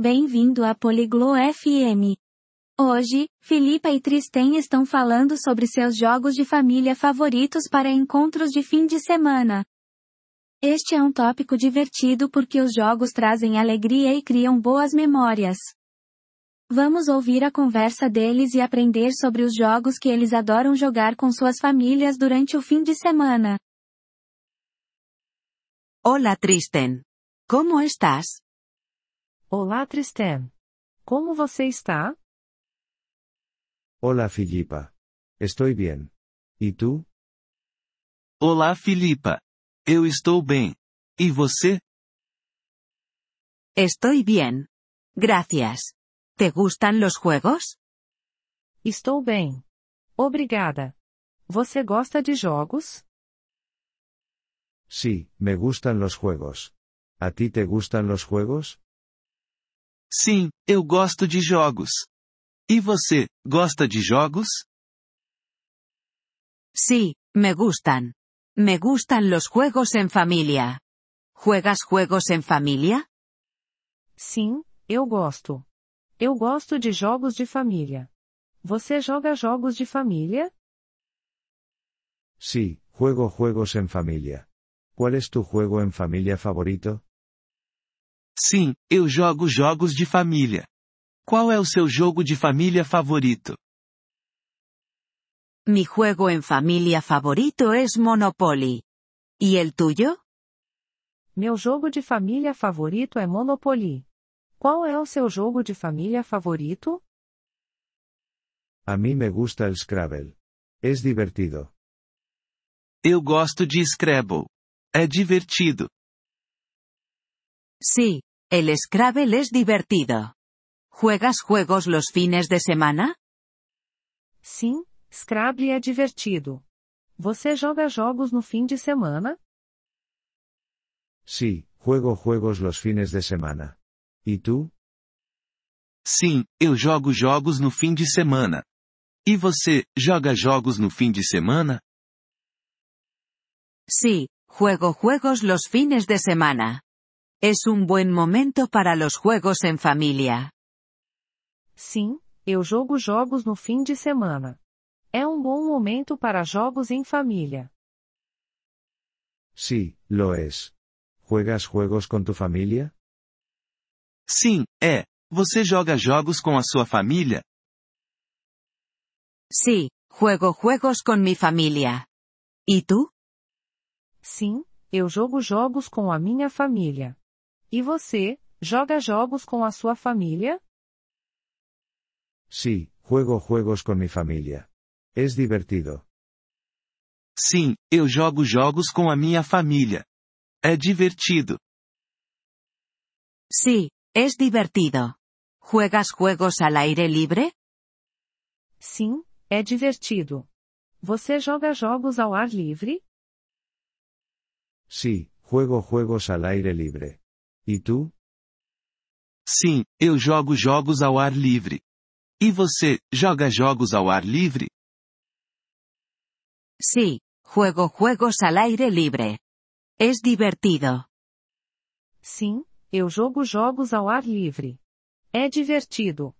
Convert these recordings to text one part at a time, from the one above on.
Bem-vindo a Poliglo FM. Hoje, Filipa e Tristem estão falando sobre seus jogos de família favoritos para encontros de fim de semana. Este é um tópico divertido porque os jogos trazem alegria e criam boas memórias. Vamos ouvir a conversa deles e aprender sobre os jogos que eles adoram jogar com suas famílias durante o fim de semana. Hola Tristen. ¿Cómo estás? Olá, Tristan. Como você está? Hola Filipa. Estoy bien. ¿Y tú? Olá, Filipa. Eu estou bem. E você? Estoy bien. Gracias. ¿Te gustan los juegos? Estou bem. Obrigada. Você gosta de jogos? Sí, me gustan los juegos. ¿A ti te gustan los juegos? Sim, eu gosto de jogos. E você, gosta de jogos? Sí, me gustan. Me gustan los juegos en familia. ¿Juegas juegos en familia? Sim, eu gosto. Eu gosto de jogos de família. Você joga jogos de família? Sí, juego juegos en familia. ¿Cuál es tu juego en familia favorito? Sim, eu jogo jogos de família. Qual é o seu jogo de família favorito? Mi juego en familia favorito es Monopoly. ¿Y el tuyo? Meu jogo de família favorito é Monopoly. Qual é o seu jogo de família favorito? A mí me gusta el Scrabble. Es divertido. Eu gosto de Scrabble. É divertido. Sí, el Scrabble es divertido. ¿Juegas juegos los fines de semana? Sim, Scrabble é divertido. Você joga jogos no fim de semana? Sí, juego juegos los fines de semana. ¿Y tú? Sim, eu jogo jogos no fim de semana. E você, joga jogos no fim de semana? Sí, juego juegos los fines de semana. Es un buen momento para los juegos en familia. Sim, eu jogo jogos no fim de semana. É um bom momento para jogos em família. Sí, lo es. ¿Juegas juegos con tu familia? Sim, é. Você joga jogos com a sua família? Sí, juego juegos con mi familia. ¿Y tú? Sim, eu jogo jogos com a minha família. E você, joga jogos com a sua família? Sí, juego juegos con mi familia. Es divertido. Sim, eu jogo jogos com a minha família. É divertido. Sí, es divertido. ¿Juegas juegos al aire libre? Sim, é divertido. Você joga jogos ao ar livre? Sí, juego juegos al aire libre. ¿Y tú? Sim, eu jogo jogos ao ar livre. E você, joga jogos ao ar livre? Sí, juego juegos al aire libre. Es divertido. Sim, eu jogo jogos ao ar livre. É divertido.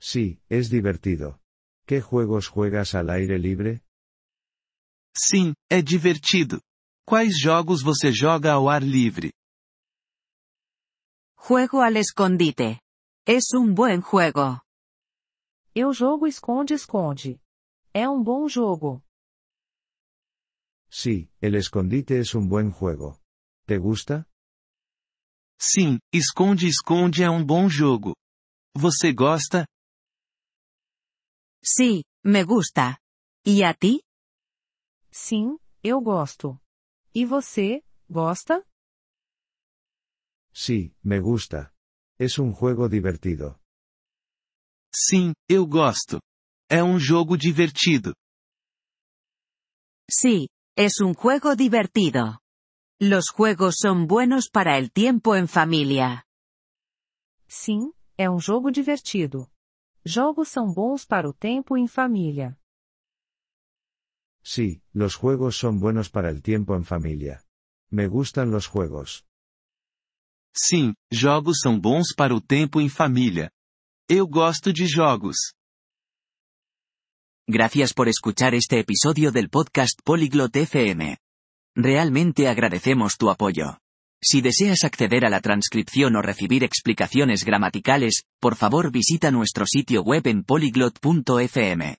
Sí, es divertido. ¿Qué juegos juegas al aire libre? Sim, é divertido. Quais jogos você joga ao ar livre? Juego al escondite. Es un buen juego. Eu jogo esconde-esconde. É um bom jogo. Sí, el escondite es un buen juego. ¿Te gusta? Sim, esconde-esconde é um bom jogo. Você gosta? Sí, me gusta. ¿Y a ti? Sim, eu gosto. E você, gosta? Sí, me gusta. Es un juego divertido. Sim, eu gosto. É um jogo divertido. Sí, es un juego divertido. Los juegos son buenos para el tiempo en familia. Sim, é um jogo divertido. Jogos são bons para o tempo em família. Sí, los juegos son buenos para el tiempo en familia. Me gustan los juegos. Sim, jogos são bons para o tempo em família. Eu gosto de jogos. Gracias por escuchar este episodio del podcast Polyglot FM. Realmente agradecemos tu apoyo. Si deseas acceder a la transcripción o recibir explicaciones gramaticales, por favor visita nuestro sitio web en polyglot.fm.